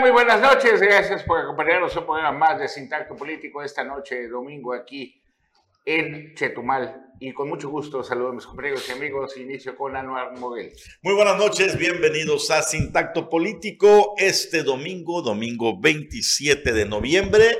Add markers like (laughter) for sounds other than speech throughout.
Muy buenas noches. Gracias por acompañarnos un programa más de Sintacto Político esta noche, domingo, aquí en Chetumal. Y con mucho gusto saludo a mis compañeros y amigos. Inicio con Anuar Moguel. Muy buenas noches, bienvenidos a Sintacto Político este domingo, domingo 27 de noviembre.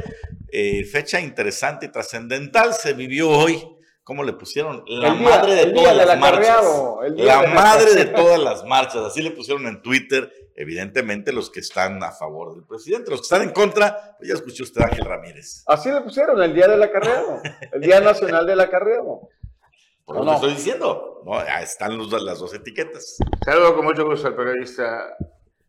Eh, fecha interesante y trascendental se vivió hoy. ¿Cómo le pusieron? La madre de todas las marchas. La madre de todas las marchas. Así le pusieron en Twitter evidentemente los que están a favor del presidente, los que están en contra, pues ya escuchó usted Ángel Ramírez. Así le pusieron el día del acarreado, el Día Nacional del Acarreado. Por lo que estoy diciendo, no, están las dos etiquetas. Saludo con mucho gusto al periodista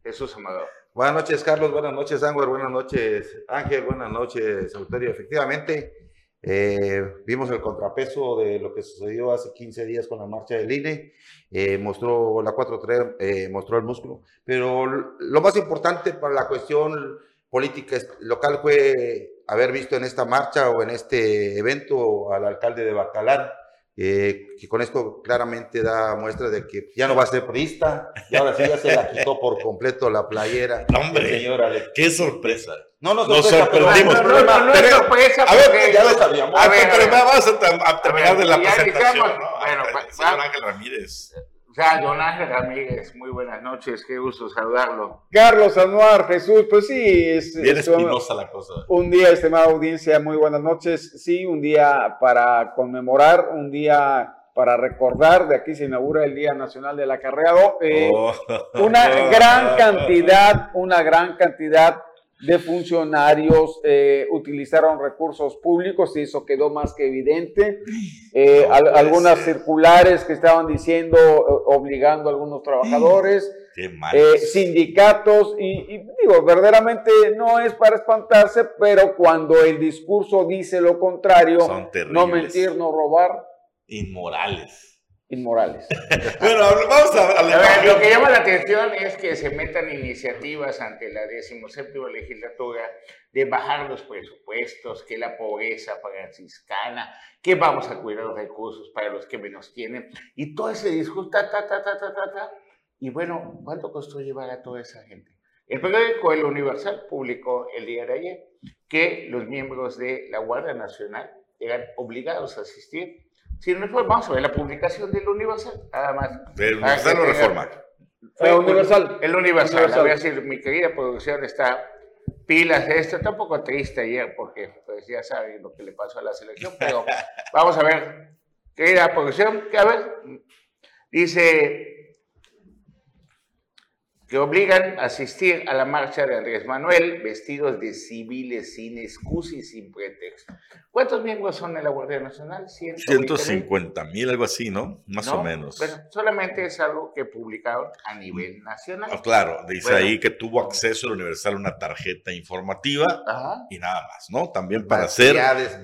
Jesús Amador. Buenas noches, Carlos. Buenas noches, Ángel. Buenas noches, Ángel. Buenas noches, Autorio. Efectivamente, eh, vimos el contrapeso de lo que sucedió hace 15 días con la marcha del INE, eh, mostró la 4-3, eh, mostró el músculo, pero lo más importante para la cuestión política local fue haber visto en esta marcha o en este evento al alcalde de Bacalán, que con esto claramente da muestra de que ya no va a ser priista, y ahora sí ya se la quitó por completo la playera. ¡Hombre! Señora, ¡Qué sorpresa! No nos, nos sorprendimos. No, no, no, no, es sorpresa. A ver, ya lo sabíamos. A ver, pero vamos a, terminar de la presentación. Bueno, señor Ángel Ramírez. O sea, don Ángel Ramírez, muy buenas noches, qué gusto saludarlo. Carlos Anuar, Jesús, pues sí, es, Bien espinosa la cosa. Un día, estimada audiencia, muy buenas noches. Sí, un día para conmemorar, un día para recordar, de aquí se inaugura el Día Nacional del Acarreado. Eh, oh. Una (laughs) gran cantidad, una gran cantidad de funcionarios eh, utilizaron recursos públicos y eso quedó más que evidente. Eh, algunas circulares que estaban diciendo, obligando a algunos trabajadores, eh, sindicatos, y, y, digo, verdaderamente no es para espantarse, pero cuando el discurso dice lo contrario, no mentir, no robar. Inmorales inmorales. (laughs) bueno, vamos a, Lo que llama la atención es que se metan iniciativas ante la 17 legislatura de bajar los presupuestos, que la pobreza franciscana, que vamos a cuidar los recursos para los que menos tienen, y todo ese discurso, ta, ta, ta, ta, ta, ta, Y bueno, ¿cuánto costó llevar a toda esa gente? El periódico El Universal publicó el día de ayer que los miembros de la Guardia Nacional eran obligados a asistir si no vamos a ver la publicación del Universal, nada más. ¿Del Universal o Reforma? El Universal. El Universal. A ver si mi querida producción está pilas de esto. Está un poco triste ayer porque pues, ya saben lo que le pasó a la selección, pero (laughs) vamos a ver. Querida producción, que a ver, dice que obligan a asistir a la marcha de Andrés Manuel vestidos de civiles sin excusa y sin pretexto. ¿Cuántos miembros son de la Guardia Nacional? 150 mil, algo así, ¿no? Más o menos. Pero solamente es algo que publicaron a nivel nacional. Ah, claro, dice ahí que tuvo acceso al Universal a una tarjeta informativa y nada más, ¿no? También para ser,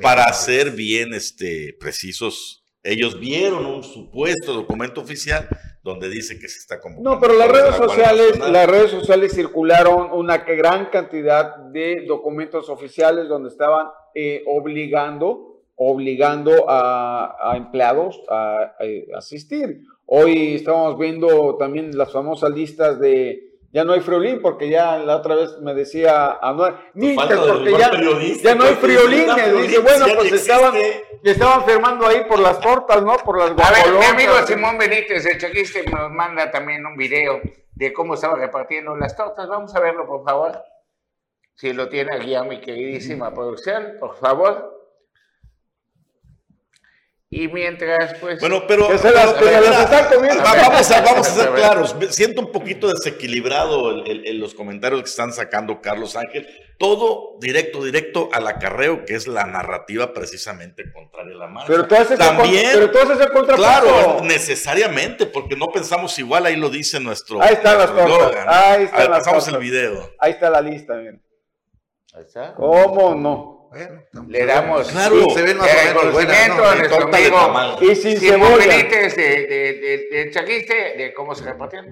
para hacer bien este, precisos ellos vieron un supuesto documento oficial donde dice que se está convocando. No, pero las redes sociales, las redes sociales circularon una gran cantidad de documentos oficiales donde estaban eh, obligando, obligando a, empleados a, asistir. Hoy estamos viendo también las famosas listas de ya no hay friolín porque ya la otra vez me decía Anuel, porque ya, ya, no hay friolín, dice, bueno, pues estaban, estaban firmando ahí por las tortas, ¿no? Por las A ver, mi amigo Simón Benítez, el chequiste, nos manda también un video de cómo estaba repartiendo las tortas. Vamos a verlo, por favor. Si lo tiene aquí a mi queridísima producción, por favor. Y mientras, pues. Bueno, pero. vamos, a, vamos a ser (laughs) claros. Siento un poquito desequilibrado en los comentarios que están sacando Carlos Ángel. Todo directo, directo al acarreo, que es la narrativa precisamente contraria a la marcha. Pero tú haces También. pero el Claro, necesariamente, porque no pensamos igual. Ahí lo dice nuestro. Ahí están las cosas. Ahí está pasamos el video. Ahí está la lista, miren. Ahí está. ¿Cómo no? Le damos claro, se ven más amigo y sin. Benítez de, de, de, de, Chaquiste, de cómo se repartieron.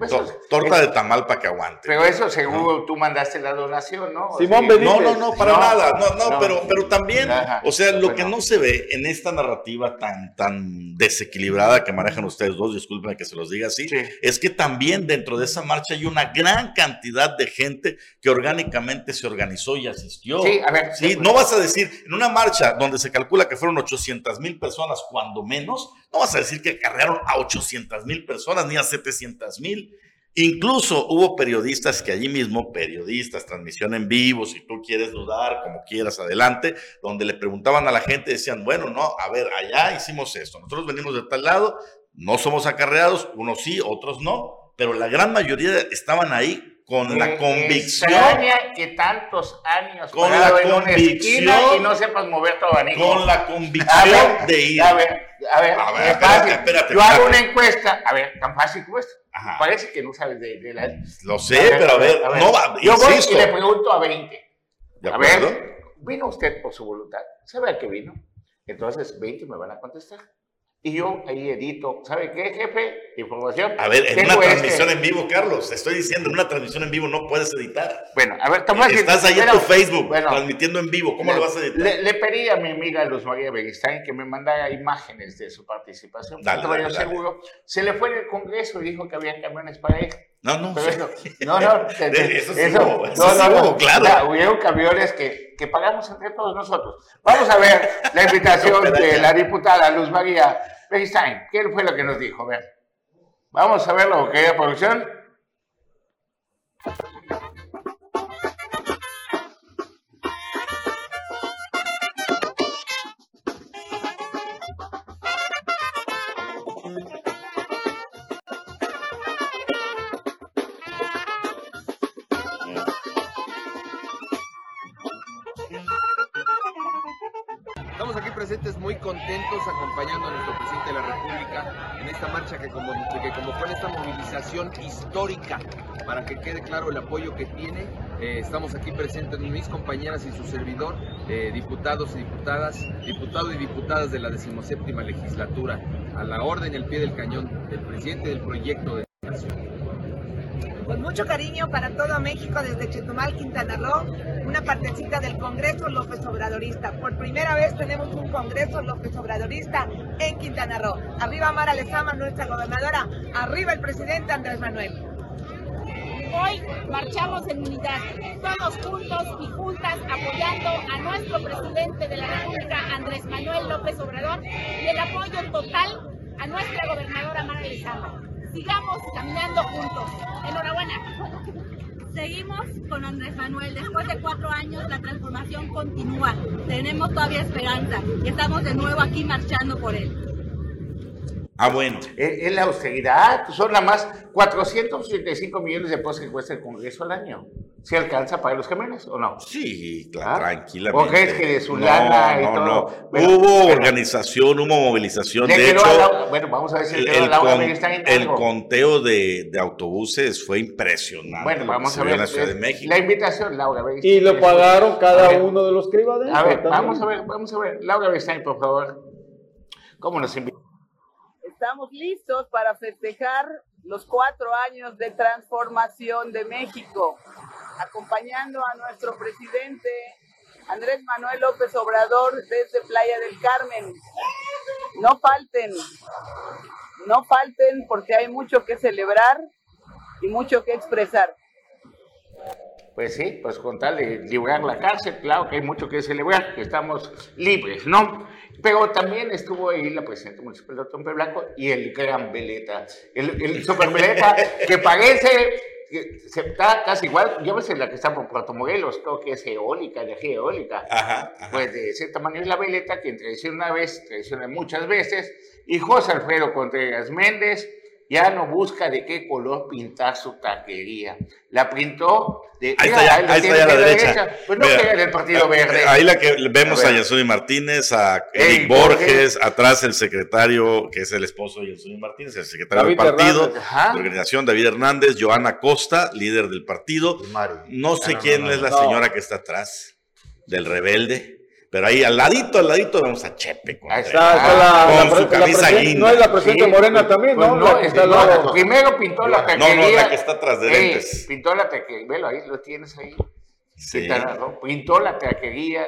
Torta de tamal para que aguante. Pero eso seguro tú mandaste la donación, ¿no? Simón Benítez. No, no, no, para nada. No, no, Pero, pero también, o sea, lo que no se ve en esta narrativa tan, tan desequilibrada que manejan ustedes dos, discúlpenme que se los diga así, es que también dentro de esa marcha hay una gran cantidad de gente que orgánicamente se organizó y asistió. Sí, a ver. ¿sí? No vas a decir, en una marcha donde se calcula que fueron 800 mil personas, cuando menos, no vas a decir que acarrearon a 800 mil personas ni a 700 mil. Incluso hubo periodistas que allí mismo, periodistas, transmisión en vivo, si tú quieres dudar, como quieras, adelante, donde le preguntaban a la gente, decían, bueno, no, a ver, allá hicimos esto, nosotros venimos de tal lado, no somos acarreados, unos sí, otros no, pero la gran mayoría estaban ahí con la convicción. que tantos años con la convicción y no sepas mover tu abanico. Con la convicción de ir. A ver, a ver, a ver espérate, espérate, Yo hago una encuesta, a ver, tan fácil como esto. Parece que no sabes de, de la. Lo sé, pero a ver, no va. Yo voy y le pregunto a 20. ¿De a ver, vino usted por su voluntad. ¿Sabe a qué vino? Entonces 20 me van a contestar. Y yo ahí edito, ¿sabe qué, jefe? Información. A ver, en una este transmisión en vivo, Carlos, estoy diciendo, en una transmisión en vivo no puedes editar. Bueno, a ver, Tomás. Estás ahí en tu Facebook, transmitiendo en vivo, ¿cómo lo vas a editar? Le, pedí a mi amiga Luz María Beguistain que me mandara imágenes de su participación. Dale, dale, seguro. Se le fue en el Congreso y dijo que había camiones para ir. No, no. Pero no, no. eso, sí, eso, no, no, claro. hubieron camiones que, que pagamos entre todos nosotros. Vamos a ver la invitación (laughs) de la diputada Luz María Beristain, ¿qué fue lo que nos dijo? A ver, vamos a ver lo que hay producción. Que como, que como esta movilización histórica para que quede claro el apoyo que tiene. Eh, estamos aquí presentes mis compañeras y su servidor, eh, diputados y diputadas, diputados y diputadas de la decimoséptima legislatura, a la orden y al pie del cañón del presidente del proyecto de nación. Con mucho cariño para todo México desde Chetumal, Quintana Roo, una partecita del Congreso López Obradorista. Por primera vez tenemos un Congreso López Obradorista en Quintana Roo. Arriba Mara Lezama, nuestra gobernadora. Arriba el presidente Andrés Manuel. Hoy marchamos en unidad, todos juntos y juntas apoyando a nuestro presidente de la República, Andrés Manuel López Obrador, y el apoyo total a nuestra gobernadora Mara Lezama sigamos caminando juntos. Enhorabuena. Seguimos con Andrés Manuel. Después de cuatro años la transformación continúa. Tenemos todavía esperanza y estamos de nuevo aquí marchando por él. Ah, bueno. Es, la austeridad. Son nada más 485 millones de pesos que cuesta el Congreso al año. ¿Se alcanza para los camiones o no? Sí, claro, ¿Ah? tranquilamente. ¿O es que de su lana y todo? No. hubo organización, hubo movilización. De hecho, bueno, vamos a ver si el, el, el conteo de, de, autobuses fue impresionante. Bueno, vamos a ver. la Ciudad de México. La invitación, Laura. Y lo pagaron cada uno de los que iba dentro. A ver, vamos a ver, vamos a ver. Laura Beristain, por favor. ¿Cómo nos invita? Estamos listos para festejar los cuatro años de transformación de México, acompañando a nuestro presidente Andrés Manuel López Obrador desde Playa del Carmen. No falten, no falten porque hay mucho que celebrar y mucho que expresar. Pues sí, pues con tal de librar la cárcel, claro que hay mucho que celebrar, que estamos libres, ¿no? Pero también estuvo ahí la presidenta municipal de Tompe Blanco y el gran Veleta, el, el super Veleta, que parece que se está casi igual, yo sé la que está por Puerto Morelos, creo que es eólica, energía eólica. Ajá, Pues de cierta manera es la Veleta, quien traiciona una vez, traiciona muchas veces, y José Alfredo Contreras Méndez, ya no busca de qué color pintar su taquería. La pintó de. Ahí está ya, ahí está ya a la derecha. Pues no queda en el Partido Verde. Ahí la que vemos a, Yasuni Martínez, a Eric Borges, atrás el secretario, que es el esposo de Yasuni Martínez, el secretario del partido, de organización, David Hernández, Joana Costa, líder del partido. No sé quién es la señora que está atrás, del rebelde. Pero ahí al ladito, al ladito vemos a Chepe. Con, está, la, con su camisa guinda. No es la presidenta Morena también, ¿no? no, está no primero pintó la taquería. No, no, la que está atrás de lentes. pintó la taquería, velo ahí, lo tienes ahí. Sí. Pintó la taquería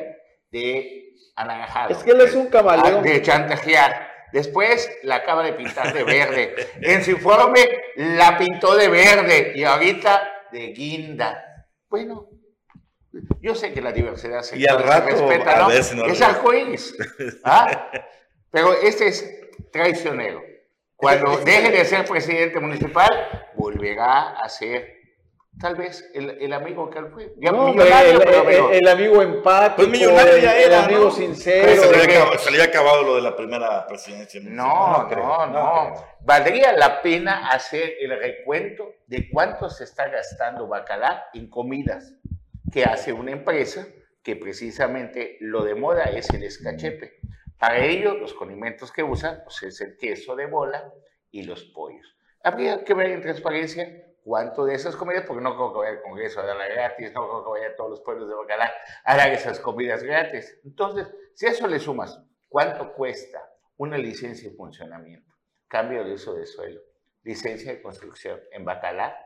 de anaranjado. Es que él es un camaleón. De chantajear. Después la acaba de pintar de verde. en su informe la pintó de verde y ahorita de guinda. Bueno, yo sé que la diversidad se, y al rato, respeta, ¿no? es arcoíris. ¿ah? Pero este es traicionero. Cuando (laughs) deje de ser presidente municipal, volverá a ser Tal vez el, el amigo que él fue. no, millonario, el, el, amigo empático. Pues millonario ya era. El amigo ¿no? sincero. Se le, había, se le, había acabado lo de la primera presidencia. No, no, no, no. Valdría la pena hacer el recuento de cuánto se está gastando Bacalá en comidas que hace una empresa que precisamente lo de moda es el escachepe. Para ello, los condimentos que usan pues, es el queso de bola y los pollos. Habría que ver en transparencia cuánto de esas comidas, porque no creo que vaya al Congreso a darla gratis, no creo que vaya a todos los pueblos de Bacalá a dar esas comidas gratis. Entonces, si a eso le sumas, ¿cuánto cuesta una licencia de funcionamiento? Cambio de uso de suelo, licencia de construcción en Bacalá,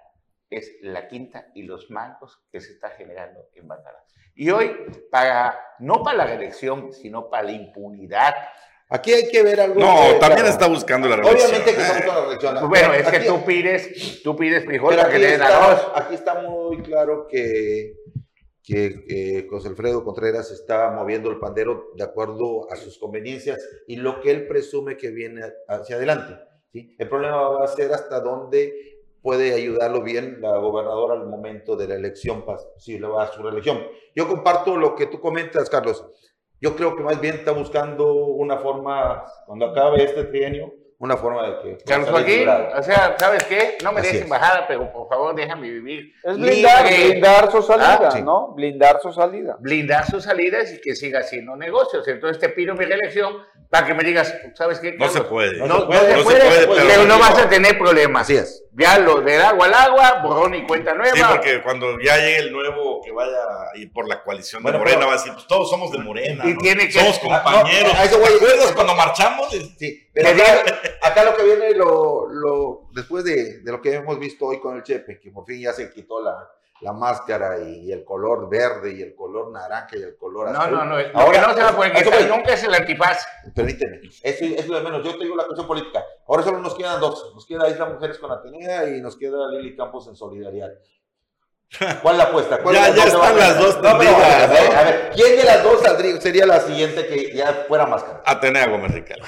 es la quinta y los mangos que se está generando en Bacalá. Y hoy, para, no para la reelección, sino para la impunidad Aquí hay que ver algo. No, también está buscando la reelección. Obviamente que está buscando la reelección. Bueno, es que tú pides, tú pides frijol para que le den arroz. Aquí está muy claro que, que José Alfredo Contreras está moviendo el pandero de acuerdo a sus conveniencias y lo que él presume que viene hacia adelante. ¿sí? El problema va a ser hasta dónde puede ayudarlo bien la gobernadora al momento de la elección, si le va a su reelección. Yo comparto lo que tú comentas, Carlos. Yo creo que más bien está buscando una forma, cuando acabe este trienio, una forma de que... Carlos Joaquín, o sea, ¿sabes qué? No me dejes embajada, pero por favor déjame vivir. Es blindar, blindar su salida, ah, ¿no? Blindar su salida. Blindar sus salidas y que siga haciendo negocios. Entonces te pido mi reelección para que me digas, ¿sabes qué? No se puede. No, se puede, no se puede pero no vas a tener problemas. Así es. Ya lo del agua al agua, borrón y cuenta nueva. Sí, porque cuando ya llegue el nuevo que vaya y por la coalición de Morena, va a decir, pues todos somos de Morena. Y tiene que... Somos compañeros. ¿Te acuerdas cuando marchamos? Sí. Pero acá, lo que viene, lo, lo, después de, de, lo que hemos visto hoy con el Chepe, que por fin ya se quitó la, la máscara y, el color verde y el color naranja y el color azul. No, no, no. Ahora no se va a quitar nunca es el antifaz. Permíteme. Eso, es lo de menos. Yo te digo la cuestión política. Ahora solo nos quedan dos. Nos queda Isla Mujeres con Atenea y nos queda Lili Campos en Solidaridad. ¿Cuál la apuesta? ¿Cuál ya, ya están las dos no, a, ver, a, ver, ¿quién de las dos sería la siguiente que ya fuera máscara? Atenea Gómez Ricardo.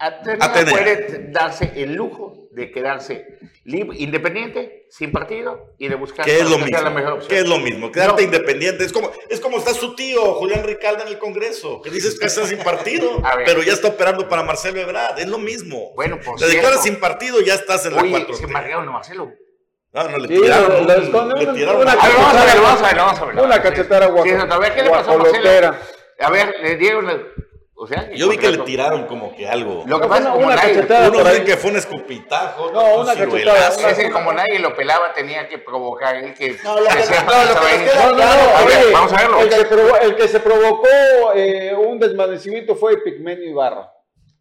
Atenea, puede darse el lujo de quedarse libre, independiente, sin partido y de buscar ¿Qué es lo mismo? la mejor opción. ¿Qué es lo mismo? Quedarte independiente. Es como, es como está su tío, Julián Ricalda, en el Congreso, que dices que está sin partido, (laughs) pero ya está operando para Marcelo Ebrard. Es lo mismo. Bueno, por Te declaras sin partido, ya estás en la 4 se marcaron a Marcelo. No, no le tiraron. le tiraron una, vamos a ver, vamos a ver, vamos a ver. Una cachetera guapo. ¿qué le pasó a Marcelo? A ver, le dieron o sea, yo vi que le tiraron como que algo. Lo que pasa es una cachetada. Uno dice que fue un escupitajo. No, una cachetada. Ese como nadie lo pelaba tenía que provocar él que. No, lo que, no, no, no, a ver, vamos a verlo. El que, provo el que se provocó eh, un desvanecimiento fue Pigmenio Ibarra.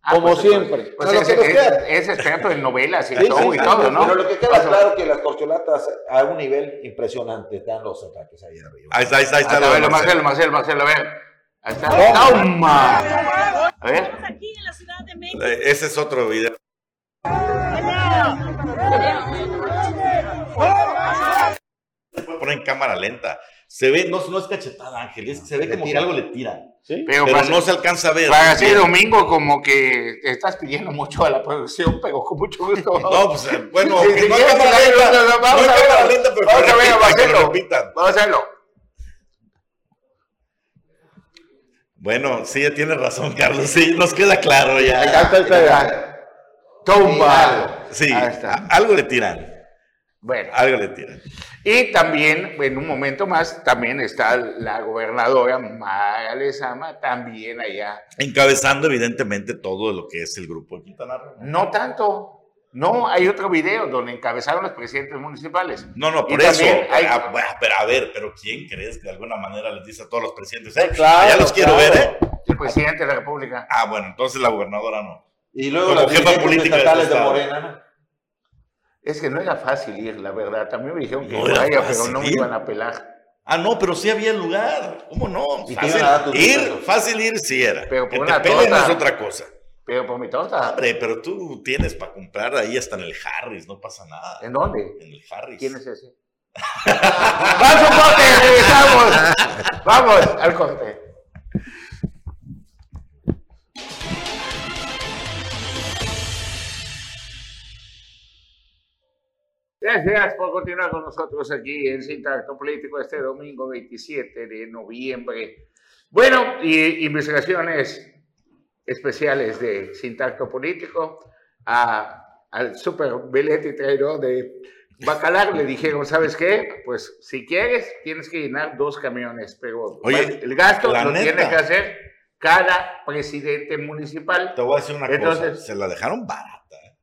Ah, como pues, siempre. Pues ese, es, es experto en novelas y sí, todo sí, y todo, ¿no? Pero lo que queda claro que las corcholatas a un nivel impresionante están los ataques ahí arriba. Ahí está, ahí está, ahí está. Marcelo, Marcelo, Marcelo, a ver. Ahí está. ¡Toma! A ver. Aquí en la Ciudad de México. Eh, ese es otro video. Se puede poner en cámara lenta. Se ve, no, no es cachetada, Ángel, se ve como que algo le tira. ¿Sí? Pero, no se alcanza a ver. Para así domingo, como que estás pidiendo mucho a la producción, pero con mucho gusto. no, pues eh, bueno, sí, no, es cámara lenta, vamos a verlo. Vamos a verlo, vamos a hacerlo. Bueno, sí, tiene razón, Carlos. Sí, nos queda claro ya. Toma. Sí, algo le tiran. Bueno. Algo le tiran. Y también, en un momento más, también está la gobernadora Mara Lezama, también allá. Encabezando, evidentemente, todo lo que es el grupo de Quintana Roo. No tanto. No, hay otro video donde encabezaron los presidentes municipales. No, no, por eso. Ah, pero a ver, pero ¿quién crees que de alguna manera les dice a todos los presidentes? Eh, claro, ya los quiero ver, ¿eh? El presidente de la República. Ah, bueno, entonces la gobernadora no. Y luego las jefa política de, Morena. Es que no era fácil ir, la verdad. También me dijeron que vaya, pero no me iban a pelar. Ah, no, pero sí había lugar. ¿Cómo no? Fácil ir, fácil ir sí era. Pero por una torta, es otra cosa. Pero por mi torta. Hombre, pero tú tienes para comprar ahí hasta en el Harris, no pasa nada. ¿En dónde? En el Harris. ¿Quién es ese? ¡Vamos corte! ¡Regresamos! ¡Vamos al corte! Gracias por continuar con nosotros aquí en Sintacto Político este domingo 27 de noviembre. Bueno, y investigaciones especiales de Sintacto Político a, al super velete traidor de Bacalar le dijeron, ¿sabes qué? Pues si quieres, tienes que llenar dos camiones, pero el gasto lo tiene que hacer cada presidente municipal. Te voy a decir una cosa, se la dejaron barata. ¿eh?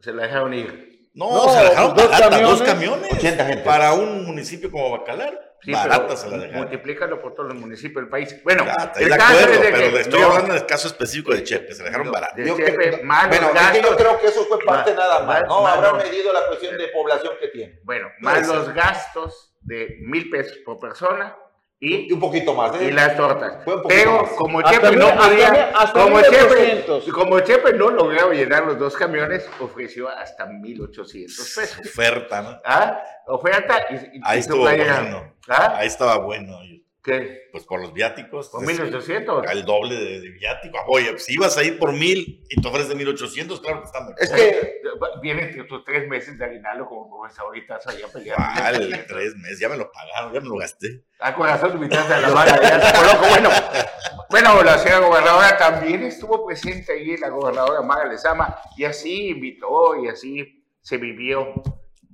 Se la dejaron ir. No, se dejaron dos camiones, dos camiones 80 gente. para un municipio como Bacalar. Sí, barata se la dejaron. Multiplícalo por todos los municipios del país. Bueno, el caso es de pero que, estoy hablando del caso específico de Chepe, se la dejaron barata. Chepe, bueno, es que yo creo que eso fue parte nada más, ¿no? Habrán medido la cuestión de población que tiene. Bueno, más los gastos de mil pesos por persona, y, un poquito más. ¿eh? Y las tortas. Pero como Chepe no podía, como, Chepe, como Chepe no lograba llenar los dos camiones, ofreció hasta 1.800 pesos. Oferta, ¿no? ¿Ah? Oferta. Y, Ahí estuvo bueno. ¿Ah? Ahí estaba bueno. ¿Qué? Pues por los viáticos. ¿Por 1800? El doble de, de viáticos. Oye, si ibas a ir por mil y te ofreces de 1800, claro que está mejor. Es que vienen tus tres meses de aguinaldo como, como es ahorita allá peleando. Vale, tres meses, ya me lo pagaron, ya me lo gasté. A corazón, mi de la mano, ya se loco. Bueno, bueno, la señora gobernadora también estuvo presente ahí, la gobernadora Maga Lezama, y así invitó y así se vivió.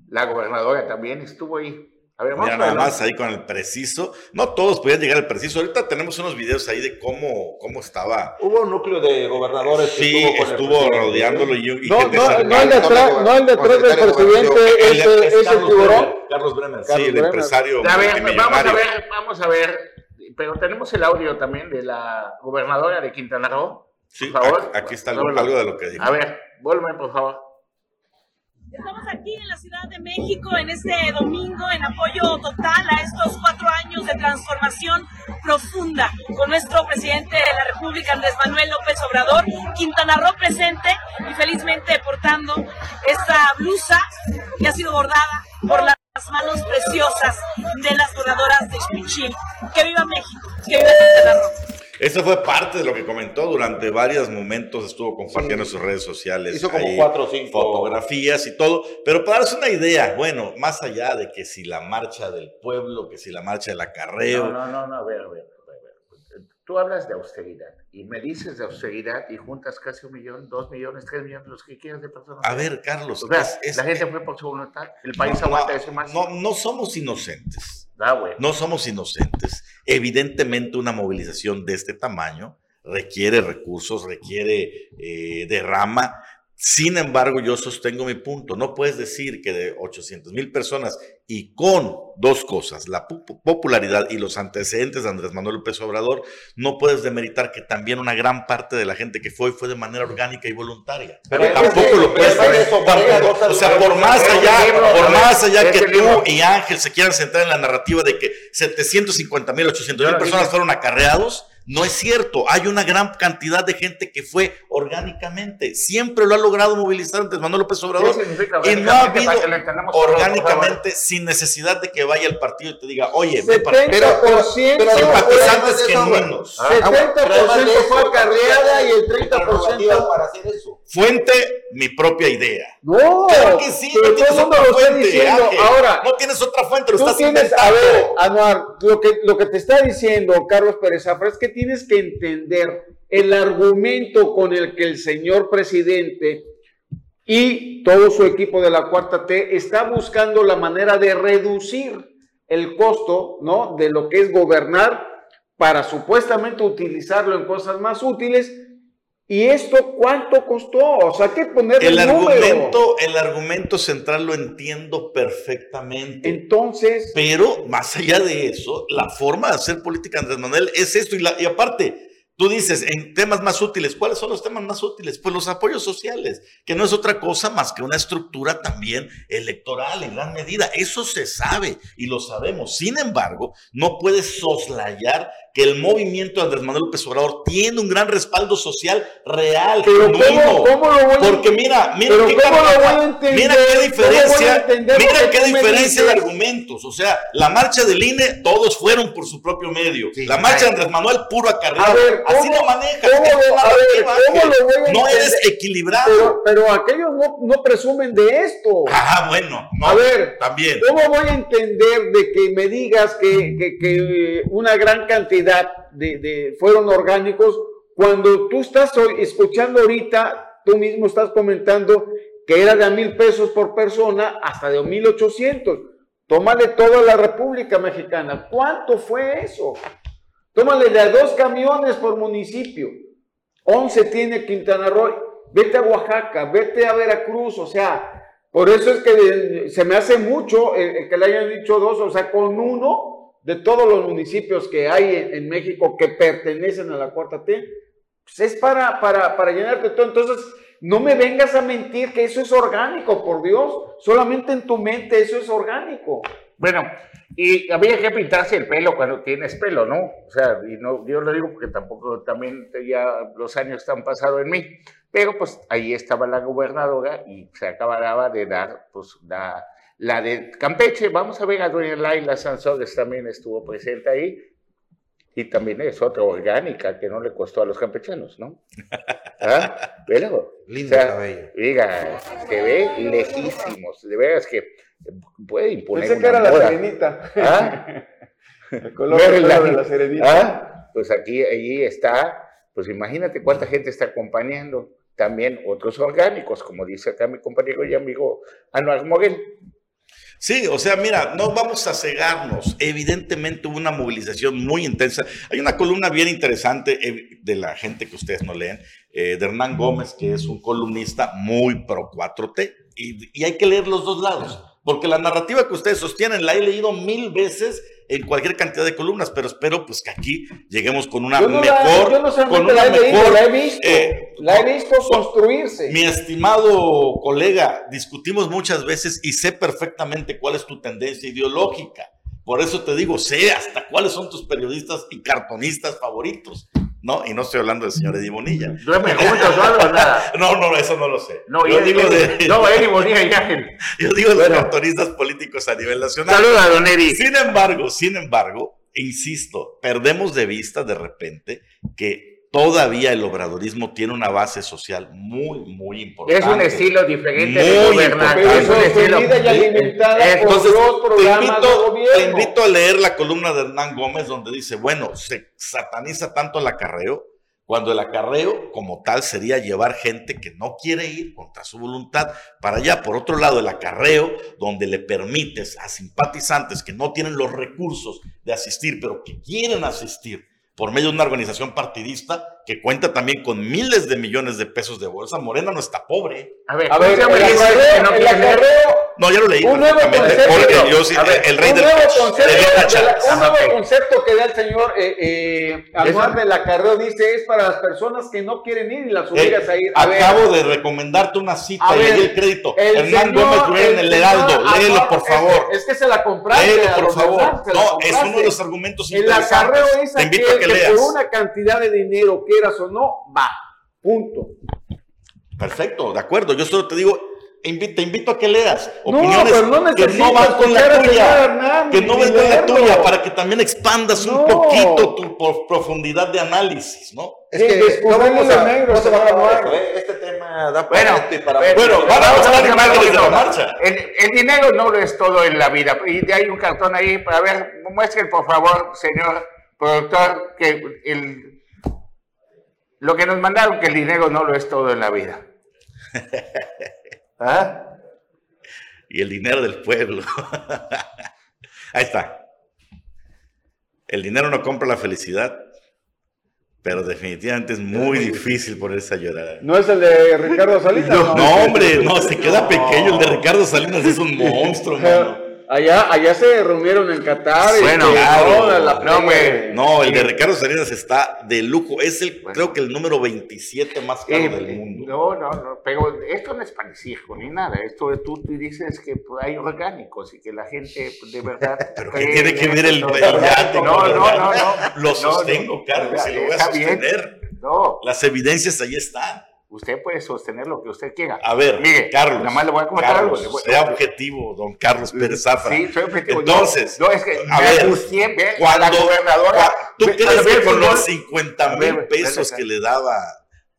La gobernadora también estuvo ahí ver, Mira, nada más ahí con el preciso. No todos podían llegar al preciso. Ahorita tenemos unos videos ahí de cómo, cómo estaba. Hubo un núcleo de gobernadores. Sí, estuvo, rodeándolo. Y, y no, no, no, el detrás, no el detrás del presidente, ese, es el tiburón. Carlos Bremer. Sí, el empresario. A ver, vamos a ver, vamos a ver. Pero tenemos el audio también de la gobernadora de Quintana Roo. Sí, por favor. Aquí está algo, algo de lo que dijo. A ver, vuelve, por favor. Estamos aquí en la Ciudad de México en este domingo en apoyo total a estos cuatro años de transformación profunda con nuestro presidente de la República, Andrés Manuel López Obrador, Quintana Roo presente y felizmente portando esta blusa que ha sido bordada por las manos preciosas de las bordadoras de Xuchil. ¡Que viva México! ¡Que viva Quintana Roo! Eso fue parte de lo que comentó durante varios momentos, estuvo compartiendo en sus redes sociales. Hizo como cuatro o cinco. Fotografías y todo. Pero para darse una idea, bueno, más allá de que si la marcha del pueblo, que si la marcha del acarreo. No, no, no, no a ver, a ver, a ver. Tú hablas de austeridad y me dices de austeridad y juntas casi un millón, dos millones, tres millones, los que quieras de personas. A ver, Carlos. O sea, la gente fue por su voluntad. El país aguanta ese más. No, no somos inocentes. Ah, no somos inocentes. Evidentemente una movilización de este tamaño requiere recursos, requiere eh, derrama sin embargo, yo sostengo mi punto. No puedes decir que de 800 mil personas y con dos cosas, la popularidad y los antecedentes de Andrés Manuel López Obrador, no puedes demeritar que también una gran parte de la gente que fue fue de manera orgánica y voluntaria. Pero tampoco lo puedes O sea, por más allá, por más allá que tú y Ángel se quieran centrar en la narrativa de que 750 mil, 800 mil personas fueron acarreados, no es cierto, hay una gran cantidad de gente que fue orgánicamente, siempre lo ha logrado movilizar antes Manuel López Obrador y no ha habido orgánicamente sin necesidad de que vaya el partido y te diga, oye, 70% pero, simpatizantes genuinos. 70% fue acarreada y el 30% para hacer eso. Fuente, mi propia idea. No, claro que sí, no tienes otra fuente. Ahora, no tienes otra fuente, lo estás tienes, A ver, Anuar, lo que, lo que te está diciendo Carlos Pérez Zafra es que tienes que entender el argumento con el que el señor presidente y todo su equipo de la cuarta T está buscando la manera de reducir el costo, ¿no? De lo que es gobernar para supuestamente utilizarlo en cosas más útiles ¿Y esto cuánto costó? O sea, hay que poner el, argumento. El argumento central lo entiendo perfectamente. Entonces. Pero más allá de eso, la forma de hacer política Andrés Manuel es esto. Y, la, y aparte, Tú dices, en temas más útiles, ¿cuáles son los temas más útiles? Pues los apoyos sociales, que no es otra cosa más que una estructura también electoral en gran medida. Eso se sabe y lo sabemos. Sin embargo, no puedes soslayar que el movimiento de Andrés Manuel López Obrador tiene un gran respaldo social real, pero ¿cómo, ¿cómo, lo voy a Porque mira, mira, qué, mira qué diferencia, mira qué diferencia de argumentos. O sea, la marcha del INE, todos fueron por su propio medio. la marcha de Andrés Manuel, puro acarreado. Así no manejas. no eres equilibrado. Pero, aquellos no, no, presumen de esto. Ah, bueno. a ver, también. ¿Cómo voy a entender de que me digas que, que, que una gran cantidad de, fueron orgánicos, cuando tú estás escuchando ahorita, tú mismo estás comentando que era de a mil pesos por persona hasta de mil ochocientos. Tómale toda la República Mexicana. ¿Cuánto fue eso? Tómale de a dos camiones por municipio. Once tiene Quintana Roo. Vete a Oaxaca, vete a Veracruz. O sea, por eso es que se me hace mucho el que le hayan dicho dos. O sea, con uno de todos los municipios que hay en, México que pertenecen a la cuarta T, pues es para, para, para llenarte todo. Entonces, no me vengas a mentir que eso es orgánico, por Dios. Solamente en tu mente eso es orgánico. Bueno, y había que pintarse el pelo cuando tienes pelo, ¿no? O sea, y no, yo lo digo porque tampoco también ya los años están pasado en mí. Pero pues ahí estaba la gobernadora y se acababa de dar, pues, la la de Campeche, vamos a ver a doña Laila Sansores también estuvo presente ahí. Y también es otra orgánica que no le costó a los campechanos, ¿no? (laughs) ¿Ah? Lindo cabello. Diga, se ve lejísimos. De veras que puede imponer. Pensé que era la serenita. ¿Ah? (laughs) El color de la serenita. ¿Ah? Pues aquí, allí está. Pues imagínate cuánta gente está acompañando. También otros orgánicos, como dice acá mi compañero y amigo Anuar Moguel. Sí, o sea, mira, no vamos a cegarnos. Evidentemente hubo una movilización muy intensa. Hay una columna bien interesante eh, de la gente que ustedes no leen, eh, de Hernán Gómez, que es un columnista muy pro 4T. Y, y hay que leer los dos lados, porque la narrativa que ustedes sostienen la he leído mil veces en cualquier cantidad de columnas, pero espero pues que aquí lleguemos con una mejor, yo no con una la mejor, la he visto, eh, la he visto construirse. Mi estimado colega, discutimos muchas veces y sé perfectamente cuál es tu tendencia ideológica. Por eso te digo, sé hasta cuáles son tus periodistas y cartonistas favoritos. ¿No? Y no estoy hablando del señor Eddie Bonilla. ¿No me juntos o nada? (laughs) No, no, eso no lo sé. No, yo digo de... No, Eddie Bonilla y Ángel. (laughs) Yo digo de los cartonistas políticos a nivel nacional. Saluda, don Eddie. Sin embargo, sin embargo, insisto, perdemos de vista de repente que todavía el obradorismo tiene una base social muy, muy importante. Es un estilo diferente de gobernar. Es un estilo Entonces, por te, invito, te invito a leer la columna de Hernán Gómez donde dice, bueno, se sataniza tanto el acarreo, cuando el acarreo como tal sería llevar gente que no quiere ir contra su voluntad para allá. Por otro lado, el acarreo, donde le permites a simpatizantes que no tienen los recursos de asistir, pero que quieren asistir, por medio de una organización partidista que cuenta también con miles de millones de pesos de bolsa. Morena no está pobre. A ver, a ver, el, el, el, no, ya lo leí. Un nuevo concepto. Yo, sí, el rey un del nuevo concepto, Un nuevo concepto que da el señor eh, eh, Anuar de la Carrera dice es para las personas que no quieren ir y las obligas a ir. A acabo de recomendarte una cita y le di el crédito. Hernán Gómez en el Heraldo. Léelo, por favor. Es, que se la compraste. Léelo, por favor. No, es uno de los argumentos El acarreo es que por una cantidad de dinero, quieras o no, va. Punto. Perfecto, de acuerdo. Yo solo te digo, te invito a que leas opiniones que no van con la tuya, que no van con la tuya, para que también expandas un poquito tu profundidad de análisis, ¿no? Es que no vamos a, no se va a ¿eh? este tema da para bueno, para bueno, vamos, a hablar de la marcha. El, el, dinero no lo es todo en la vida, y hay un cartón ahí para ver, muestren por favor, señor productor, que el, lo que nos mandaron, que el dinero no lo es todo en la vida. (laughs) ¿Ah? Y el dinero del pueblo. (laughs) Ahí está. El dinero no compra la felicidad, pero definitivamente es muy difícil ponerse a llorar. ¿No es el de Ricardo Salinas? (laughs) No, hombre, no, se queda pequeño. El de Ricardo Salinas es un monstruo, mano. Allá, allá se reunieron en Qatar. Bueno, y claro, la no, güey. No, el de Ricardo Salinas está de lujo. Es el, creo que el número 27 más caro Eh, del mundo. No, no, no, pero esto no es para el circo ni nada. Esto tú, tú dices que pues, hay orgánicos y que la gente pues, de verdad. (laughs) Pero ¿qué tiene que ver el, esto. el yate No, el no, no, no. Lo No, sostengo, no. Carlos, y lo voy a Está bien. sostener. No, Las evidencias ahí están. Usted puede sostener lo que usted quiera. A ver, Mire, Carlos. Nada más le voy a comentar Carlos, algo. voy- sea objetivo, don Carlos Pérez Zafra. Sí, soy objetivo. Entonces, no, no, es que a me ver, angustié, ve, a cuando- la gobernadora. ¿Tú crees que con los 50 A ver, mil pesos que le daba,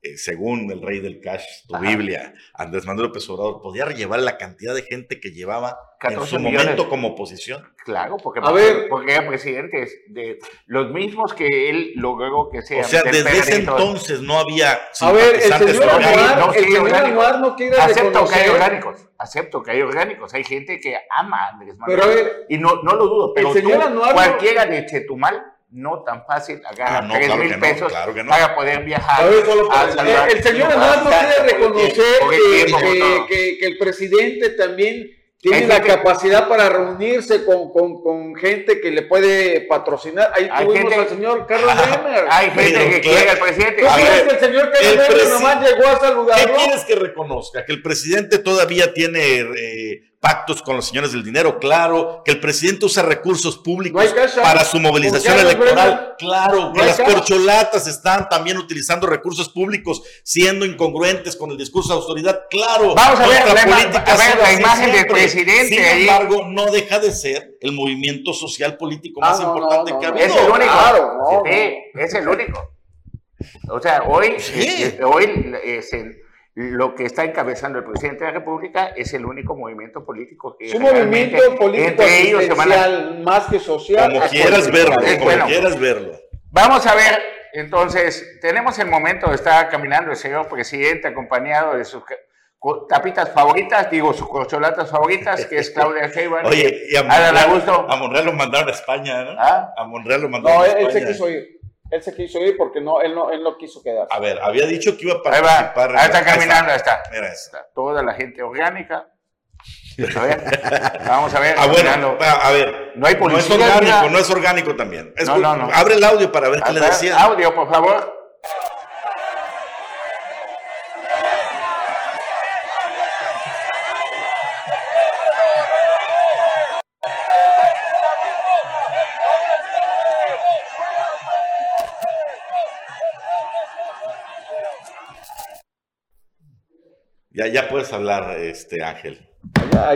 eh, según el rey del cash, tu Ajá. Biblia, Andrés Manuel López Obrador, podía llevar la cantidad de gente que llevaba en 14 su millones. momento como oposición? Claro, porque, A ver. porque eran presidentes de los mismos que él logró que O sean. sea, del desde ese entonces no había A ver, el señor. Anuar, No, sí, el señor no quiere Acepto que hay orgánicos, acepto que hay orgánicos. Hay gente que ama a Andrés Manuel. Pero a ver, y no, no lo dudo, pero señor tú, Anuar cualquiera de Chetumal, no tan fácil, agarra Ah, no, 3 claro mil no, pesos claro que no. para poder viajar. El, el señor No, Anuar no quiere reconocer que, tiempo, que- no. que- que el presidente también tiene Hay la gente- capacidad para reunirse con, con- con gente que le puede patrocinar. Ahí Hay tuvimos gente- al señor Carlos (laughs) Bremer. Hay gente que quiere al presidente. ¿Tú A crees ver, que el señor Carlos Bremer nomás llegó a ¿Qué saludarlo? quieres que reconozca? Que el presidente todavía tiene eh, pactos con los señores del dinero, claro. Que el presidente usa recursos públicos para su movilización electoral, claro. Que las corcholatas están también utilizando recursos públicos, siendo incongruentes con el discurso de autoridad, claro. Vamos a ver la política a ver la imagen del presidente Sin ahí. embargo, no deja de ser el movimiento social político Ah, más no, importante que ha habido. Es el único. Claro, sí, es el único. O sea, hoy, Sí. eh, eh, hoy es el- lo que está encabezando el presidente de la República es el único movimiento político que Es un movimiento político entre ellos se van a... más que social. Como quieras verlo, como bueno. quieras verlo. Vamos a ver, entonces, tenemos el momento de estar caminando el señor presidente acompañado de sus tapitas favoritas, digo, sus corcholatas favoritas, que es Claudia (laughs) Sheinbaum Oye, y a Monreal, Augusto. a Monreal lo mandaron a España, ¿no? ¿Ah? A Monreal lo mandaron No, a él, él se España. quiso ir. Él se quiso ir porque no, él no, él no quiso quedarse. A ver, había dicho que iba a Ahí va, participar. ahí está caminando, ahí está. Mira eso. Está toda la gente orgánica. A ver, vamos a ver. Ah, bueno, a ver. No hay No es policía, orgánico, no es orgánico también. Es No, no, no. Abre el audio para ver qué le A ver, decían. Audio, por favor. Ya, ya puedes hablar, este Ángel.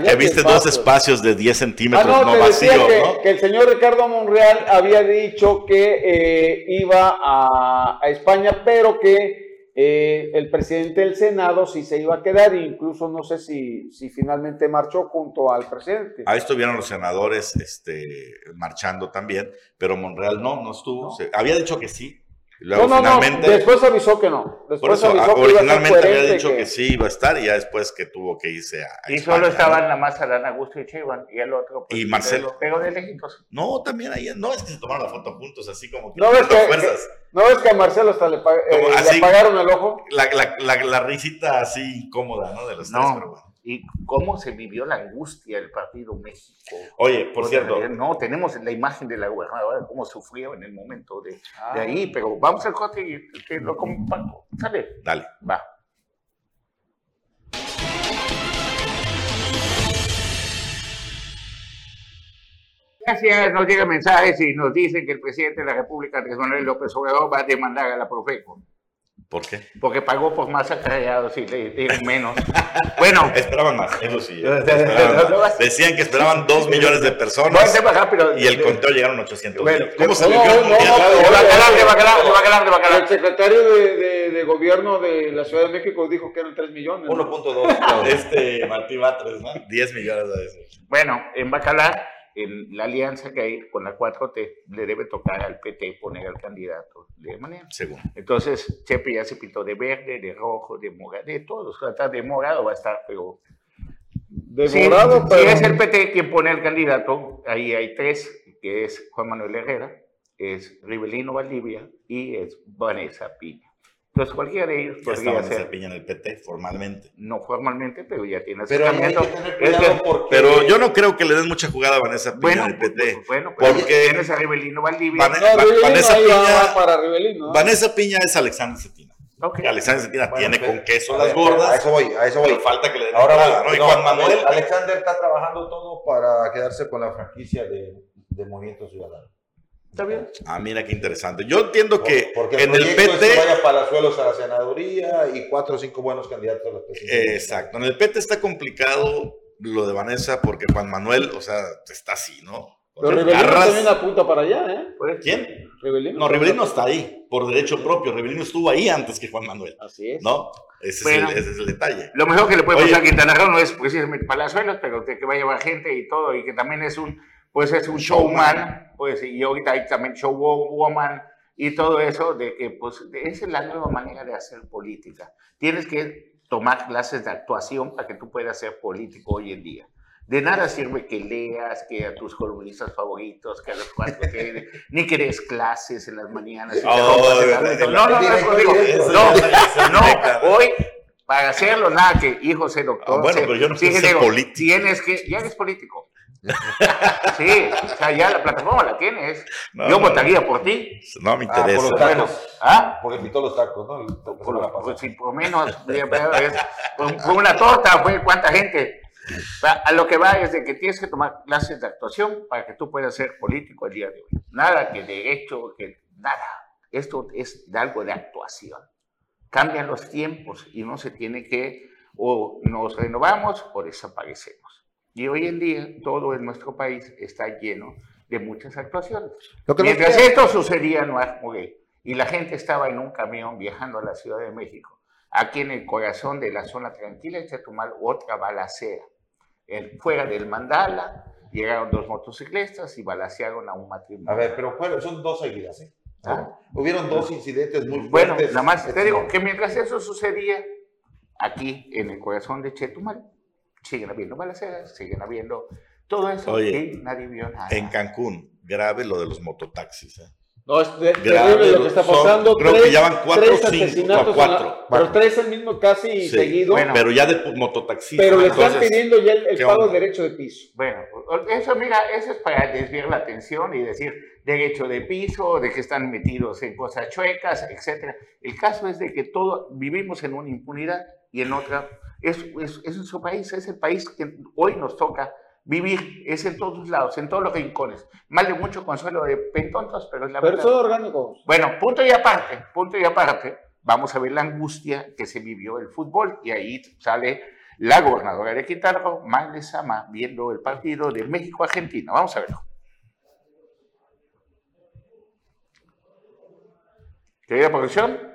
Que hay viste dos espacios. de 10 Ah, centímetros, no, no, decía vacíos, que, ¿no? que el señor Ricardo Monreal había dicho que eh, iba a, a España, pero que eh, el presidente del Senado sí se iba a quedar, incluso no sé si, si finalmente marchó junto al presidente. Ahí estuvieron los senadores este, marchando también, pero Monreal no, no estuvo. Se- había dicho que sí. Luego no, no, no, finalmente. después avisó que no. por Después eso, avisó ah, iba a originalmente había dicho que... sí iba a estar y ya después que tuvo que irse a. a Y España, solo ¿no? estaban nada más Adán Augusto y Sheinbaum y el otro. pues, Y Marcelo. Pero de lejitos. No, también ahí. No, es que se tomaron la foto juntos, así como que. ¿No ves que, fuerzas. que- ¿No ves que a Marcelo hasta le, eh, le así. apagaron el ojo? La, la, la, la risita así incómoda, ¿no? De los tres, pero No. bueno. ¿Y cómo se vivió la angustia del Partido México? Oye, por cierto, No, tenemos la imagen de la gobernadora, cómo sufrió en el momento de, Ah. de ahí, pero vamos al corte y te lo comparto. ¿Sale? dale. Va. Gracias, nos llegan mensajes y nos dicen que el presidente de la República, Andrés Manuel López Obrador, va a demandar a la Profeco, ¿Por qué? porque pagó por más acarreados y le dieron menos. Bueno, (laughs) Esperaban más, eso sí. (laughs) esperaban más. Decían que esperaban dos millones de no personas rápido. y el conteo llegaron 800 Bueno, mil. ¿Cómo se no, vivió el no, no, secretario de, de- de gobierno de la Ciudad de México dijo que eran 3 millones. ¿no? 1.2. (laughs) Este Martí Batres, ¿no? 10 millones de veces. Bueno, en Bacalar, en la alianza que hay con la 4T, le debe tocar al PT poner al candidato de manera. Según. Entonces, Chepe ya se pintó de verde, de rojo, de morado, de todos. De morado, va a estar, pero. De Si, morado, si pero... es el PT quien pone el candidato, ahí hay tres, que es Juan Manuel Herrera, es Rivelino Valdivia y es Vanessa Piña. Entonces cualquiera de ellos Ya podría Vanessa ser, Piña en el PT formalmente. no formalmente, pero ya tiene Pero acercamiento. porque... Pero yo no creo que le den mucha jugada a Vanessa Piña bueno, en el PT. bueno, pues porque- tienes a Rivelino Valdivia. No, Va- Rivelino Vanessa Piña- para Rivelino. ¿no? Vanessa Piña es Alexander Cetina. Alexander Cetina Bueno, tiene pero- con queso las gordas. A eso voy, a eso voy. falta que le den Ahora voy. ¿no? Y No, Juan Manuel. Alexander está trabajando todo para quedarse con la franquicia de, de Movimiento Ciudadano. ¿Está bien? Ah, mira qué interesante. Yo entiendo que Porque en el es que PT. vaya Palazuelos a la senaduría y cuatro o cinco buenos candidatos a la presidencia. Exacto. En el PT está complicado lo de Vanessa porque Juan Manuel, o sea, está así, ¿no? Pero garras. también apunta para allá, ¿eh? ¿Quién? Rivelino. No, Rivelino está ahí, por derecho propio. Rivelino estuvo ahí antes que Juan Manuel, Así es. ¿no? Ese, Bueno. es, el, ese es el detalle. Lo mejor que le puede Oye. pasar a Quintana Roo no es precisamente Palazuelos, pero que, que va a llevar gente y todo, y que también es un, pues es un showman, pues, y ahorita hay también showwoman y todo eso, de que, pues, esa es la nueva manera de hacer política. Tienes que tomar clases de actuación para que tú puedas ser político hoy en día. De nada sirve que leas, que a tus columnistas favoritos, que a los cuatro que (laughs) ni que des clases en las mañanas. y Oh, de no, no, no, no, no, no, hoy para hacerlo, nada que hijo sé doctor. Ah, bueno, pero yo no quiero ser político. Tienes que, ya eres político. Sí, o sea, ya la plataforma la tienes. No, yo no, votaría por ti. No me Ah, por interesa. los Bueno, tacos. ¿ah? Porque invitó los tacos, ¿no? La Por, por- pasada. si por menos, por- por una torta, fue cuánta gente. A lo que va es de que tienes que tomar clases de actuación para que tú puedas ser político el día de hoy. Nada que derecho, que nada. Esto es de algo de actuación. Cambian los tiempos y no se tiene que, o nos renovamos o desaparecemos. Y hoy en día todo en nuestro país está lleno de muchas actuaciones. Lo que Mientras esto sucedía en Moguel y la gente estaba en un camión viajando a la Ciudad de México, aquí en el corazón de la zona tranquila de Chetumal, otra balacera. En- fuera del Mandala, llegaron dos motociclistas y balacearon a un matrimonio. A ver, pero fueron- son dos seguidas, ¿eh? Ah. Hubieron dos incidentes muy Bueno, fuertes. nada más te digo que mientras eso sucedía aquí en el corazón de Chetumal, siguen habiendo balaceras, siguen habiendo todo eso Oye, y nadie vio nada. En Cancún, grave lo de los mototaxis. ¿eh? No, es de- terrible lo que está son- pasando. creo que ya van cuatro tres o cinco, asesinatos cuatro. pero tres el mismo casi Sí, seguido. Bueno. Pero ya de mototaxistas. pero le están pidiendo ya el, el ¿qué pago del derecho de piso. Bueno, eso, mira, eso es para desviar la atención y decir derecho de piso, de que están metidos en cosas chuecas, etc. El caso es de que todo, vivimos en una impunidad y en otra, es, es, es nuestro país, es el país que hoy nos toca vivir, es en todos lados, en todos los rincones. Mal de mucho consuelo de pentontos, pero es la Pero verdad. son orgánicos. Bueno, punto y aparte, punto y aparte, vamos a ver la angustia que se vivió el fútbol y ahí sale la gobernadora de Quintana Roo, Magde Sama, viendo el partido de México-Argentina. Vamos a verlo. ¿Querida producción?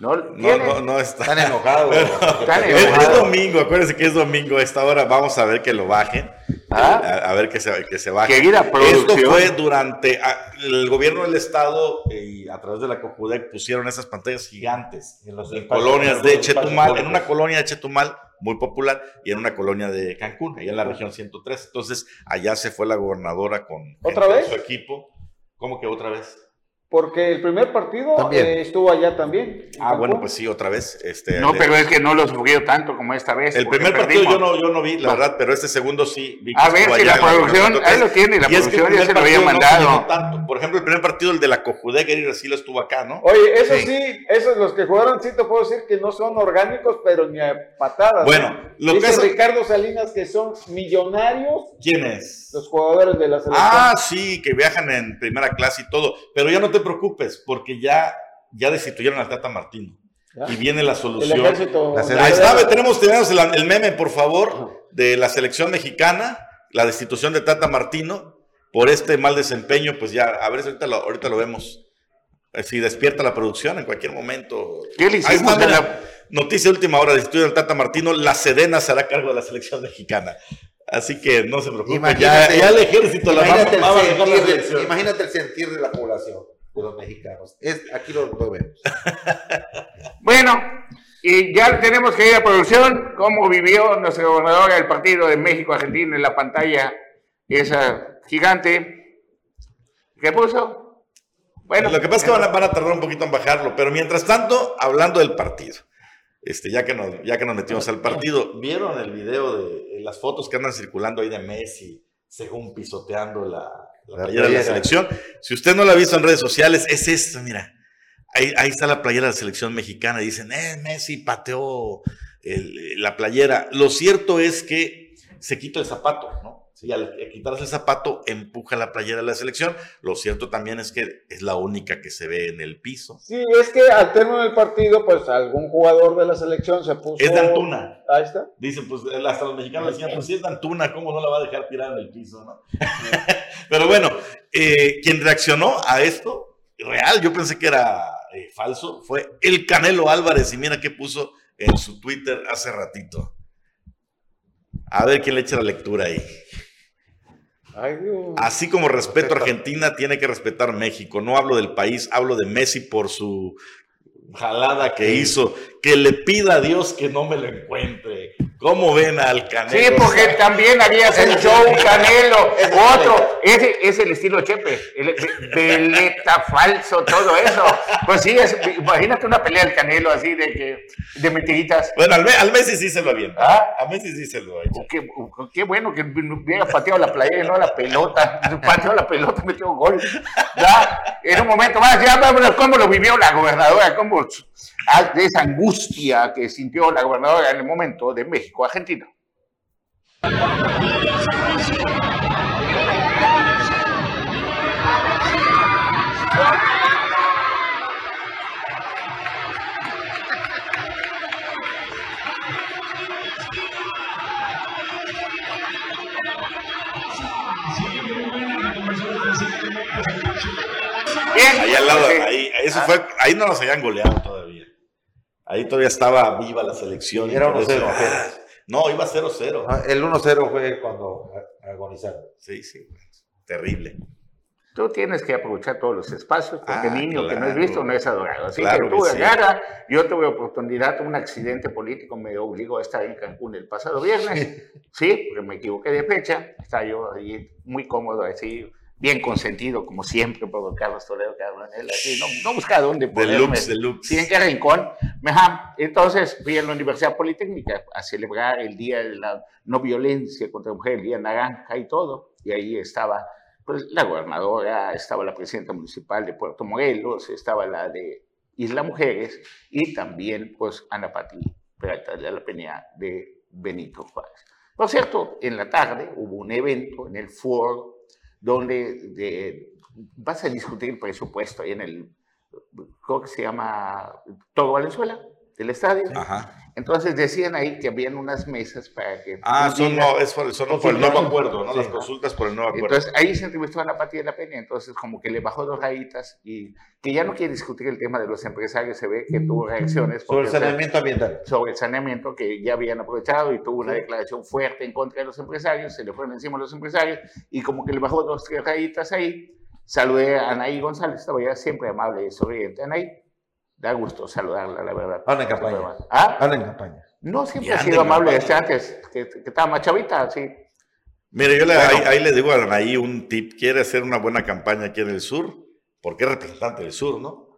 ¿No, No, no, no está. Están enojados. (laughs) Están Es, es enojados. domingo, acuérdense que es domingo a esta hora. Vamos a ver que lo bajen. ¿Ah? A, a ver que se, que se baje. Querida Esto fue durante a- el gobierno del estado eh, y a través de la COJUDEC pusieron esas pantallas gigantes En los en espacios- colonias de Chetumal, en una colonia de Chetumal muy popular y en una colonia de Cancún, allá en la región 103. Entonces, allá se fue la gobernadora con su equipo. ¿Cómo que otra vez? Porque el primer partido eh, estuvo allá también. Ah, bueno, pues sí, otra vez. Este, No, pero es que no lo sufrió tanto como esta vez. El primer partido yo no, yo no vi, la No. verdad, pero este segundo sí vi que A ver si allá la producción, ahí lo tiene, la Y es que el producción ya se lo había no mandado. tanto. Por ejemplo, el primer partido, el de la Cojudec, Eric Racilo estuvo acá, ¿no? Oye, eso Sí. sí. esos los que jugaron, sí te puedo decir que no son orgánicos, pero ni a patadas. Bueno, lo que es- Ricardo Salinas que son millonarios ¿Quién es? los jugadores de la selección. Ah, sí, que viajan en primera clase y todo. Pero ya no te preocupes, porque ya, ya destituyeron al Tata Martino. Ya. Y viene la el solución. ejército. La Ahí selección- está, tenemos, tenemos el, el meme, por favor, de la selección mexicana, la destitución de Tata Martino por este mal desempeño, pues ya, a ver si ahorita lo, ahorita lo vemos. Eh, Si despierta la producción en cualquier momento. ¿Qué le Ahí hicimos está, de mira, la- noticia última hora, destituye al Tata Martino, la Sedena será cargo de la selección mexicana. Así que no se preocupen, ya, el ejército la va, el, va a la selección. imagínate el sentir de la población, de los mexicanos. Es, aquí lo, lo vemos. (laughs) Bueno, y ya tenemos que ir a producción. ¿Cómo vivió nuestra gobernadora el partido de México-Argentina en la pantalla esa gigante? ¿Qué puso? Bueno, lo que pasa es que van a, van a, tardar un poquito en bajarlo, pero mientras tanto, hablando del partido, este, ya, que nos, ya que nos metimos al partido, ¿vieron el video de, las fotos que andan circulando ahí de Messi, según pisoteando la, la, playera de la selección? Si usted no la ha visto en redes sociales, es esto, mira. Ahí, ahí está la playera de la selección mexicana. Dicen, eh, Messi pateó la playera. Lo cierto es que se quita el zapato, ¿no? Y al quitarse el zapato, empuja la playera de la selección. Lo cierto también es que es la única que se ve en el piso. Sí, es que al término del partido, pues algún jugador de la selección se puso. Es Dantuna. Ahí está. Dicen, pues hasta los mexicanos decían, pues si es Dantuna, ¿cómo no la va a dejar tirar en el piso, no? (laughs) Pero bueno, eh, quien reaccionó a esto, real, yo pensé que era eh, falso, fue el Canelo Álvarez. Y mira qué puso en su Twitter hace ratito. A ver quién le echa la lectura ahí. Así como respeto a Argentina, tiene que respetar México. No hablo del país, hablo de Messi por su jalada que hizo. Que le pida a Dios que no me lo encuentre. ¿Cómo ven al Canelo? Sí, porque también harías (laughs) el show Canelo, (laughs) otro. Ese es el estilo Chepe, el, veleta falso, todo eso. Pues sí, imagínate una pelea del Canelo así de que de mentiritas. Bueno, al, al Messi sí se lo avienta. ¿Ah? A Messi sí se lo ha hecho. Qué, qué, bueno que hubiera pateado la playa no la pelota. Pateó la pelota, metió gol. Ya, en un momento más, ya vámonos cómo lo vivió la gobernadora, cómo de esa angustia que sintió la gobernadora en el momento de México, Argentina. Ahí al lado, ahí, eso fue, ahí no nos habían goleado todavía. Ahí todavía estaba viva la selección. Era 1-0. Ah, no, iba 0-0. Ah, el 1-0 fue cuando agonizaron. Sí, sí, terrible. Tú tienes que aprovechar todos los espacios, porque ah, niño que no es visto no es adorado. Así que tú sí. yo tuve oportunidad, un accidente político me obligó a estar en Cancún el pasado viernes, sí, porque me equivoqué de fecha, estaba yo ahí muy cómodo, así, bien consentido, como siempre, por Carlos Toledo, él así, no, no buscaba dónde ponerme. Deluxe, deluxe. Sí, en qué rincón. Entonces fui a la Universidad Politécnica a celebrar el Día de la No Violencia contra la Mujer, el Día Naranja y todo, y ahí estaba pues, la gobernadora, estaba la presidenta municipal de Puerto Morelos, estaba la de Isla Mujeres, y también, pues, Ana Pati Peralta de la Peña de Benito Juárez. Por cierto, en la tarde hubo un evento en el foro donde vas a discutir presupuesto ahí en el, ¿cómo se llama? Todo Valenzuela, del estadio. Entonces decían ahí que habían unas mesas para que... Ah, son, no, es por, son por el nuevo acuerdo, ¿no? Las consultas por el nuevo acuerdo. Entonces ahí se entrevistó a la Pati de la Peña, entonces como que le bajó dos rayitas y que ya no quiere discutir el tema de los empresarios, se ve que tuvo reacciones. Sobre el saneamiento ambiental. Sobre el saneamiento que ya habían aprovechado y tuvo una declaración fuerte en contra de los empresarios, se le fueron encima a los empresarios y como que le bajó dos, tres rayitas ahí. Saludé a Anaí González, estaba ya siempre amable y sonriente. Anaí, da gusto saludarla, la verdad. Anda en campaña. ¿Ah? Anda en campaña. No, siempre ha sido amable desde antes, que, que, estaba más chavita, sí. Mire, yo le, ahí, le digo a Anaí un tip. Quiere hacer una buena campaña aquí en el sur, porque es representante del sur, ¿no?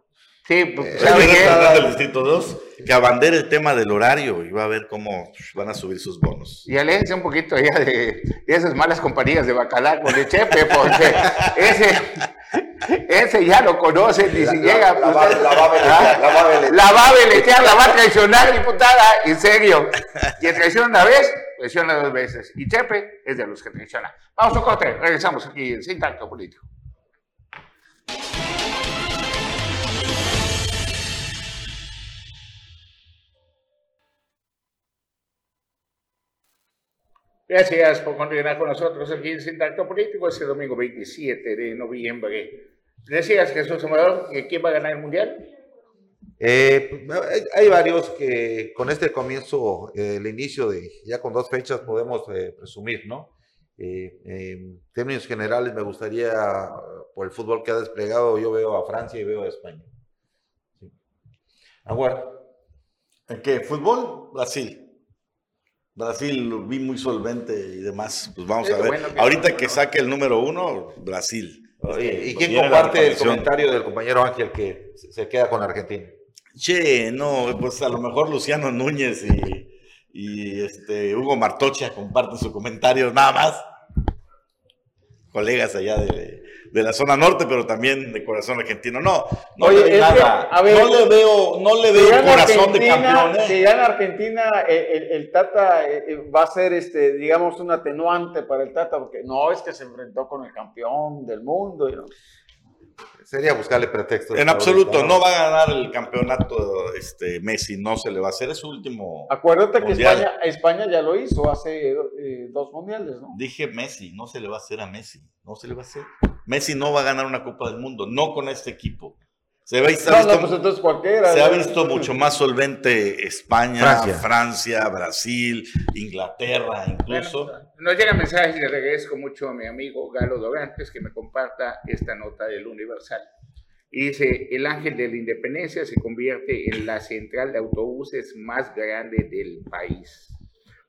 Sí, pues, eh, ¿sabe (laughs) qué? del Distrito 2, que abandere el tema del horario y va a ver cómo van a subir sus bonos. Y aléjense un poquito ya de, esas malas compañías de bacalao de Chepe, porque (laughs) ese, ese ya lo conocen y si llega... La, va, la, va a veletear, la va a veletear. La va a veletear, la va a traicionar, diputada, en serio. Quien traiciona una vez, traiciona dos veces. Y Chepe es de los que traiciona. Vamos a corte, regresamos aquí en Sin Tacto Político. Gracias por continuar con nosotros aquí en Sintacto Político este domingo 27 de noviembre. Decías, Jesús Amador, ¿quién va a ganar el Mundial? Eh, hay varios que con este comienzo, eh, el inicio de ya con dos fechas podemos eh, presumir, ¿no? en términos generales me gustaría, por el fútbol que ha desplegado, yo veo a Francia y veo a España. Sí. ¿En qué? ¿Fútbol? Brasil. Brasil lo vi muy solvente y demás. Pues vamos a ver. Ahorita que saque el número uno, Brasil. ¿Y quién comparte el comentario del compañero Ángel que se queda con Argentina? Che, no, pues a lo mejor Luciano Núñez y, y este Hugo Martocha comparten su comentario, nada más. Colegas allá de, de la zona norte, pero también de corazón argentino. No, no le veo nada. no le veo, no le veo corazón de campeón. ¿eh? Si ya en Argentina eh, el, Tata eh, va a ser, este, digamos, un atenuante para el Tata, porque no es que se enfrentó con el campeón del mundo. ¿no? Sería buscarle pretextos. En absoluto, no va a ganar el campeonato este, Messi, no se le va a hacer, es su último. Acuérdate que España, España, ya lo hizo hace eh, dos mundiales, ¿no? Dije Messi, no se le va a hacer a Messi, no se le va a hacer. Messi no va a ganar una Copa del Mundo, no con este equipo. Se, ha visto, pues se ha visto mucho más solvente España, Francia, Brasil, Inglaterra, incluso. nos llega mensaje y le agradezco mucho a mi amigo Galo Dorantes que me comparta esta nota del Universal. Y dice, el ángel de la independencia se convierte en la central de autobuses más grande del país.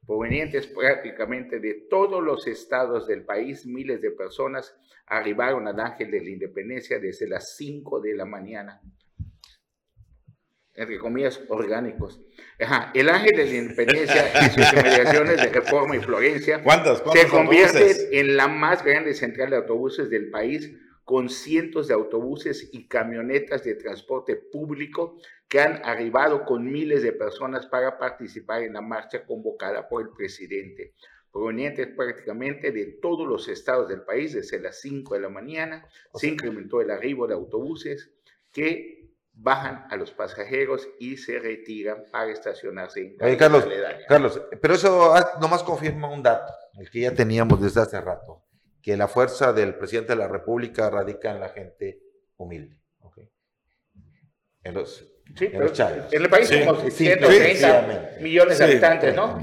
Provenientes prácticamente de todos los estados del país, miles de personas arribaron al Ángel de la Independencia desde las 5 de la mañana. Entre comillas, orgánicos. el Ángel de la Independencia y sus (laughs) inmediaciones de Reforma y Florencia se convierte en la más grande central de autobuses del país con cientos de autobuses y camionetas de transporte público que han arribado con miles de personas para participar en la marcha convocada por el presidente provenientes prácticamente de todos los estados del país desde las 5 de la mañana. Se incrementó el arribo de autobuses que bajan a los pasajeros y se retiran para estacionarse en Carlos, Carlos, pero eso nomás confirma un dato, el que ya teníamos desde hace rato, que la fuerza del presidente de la República radica en la gente humilde. En los, sí, en, en el país sí, somos 130 millones de habitantes, ¿no?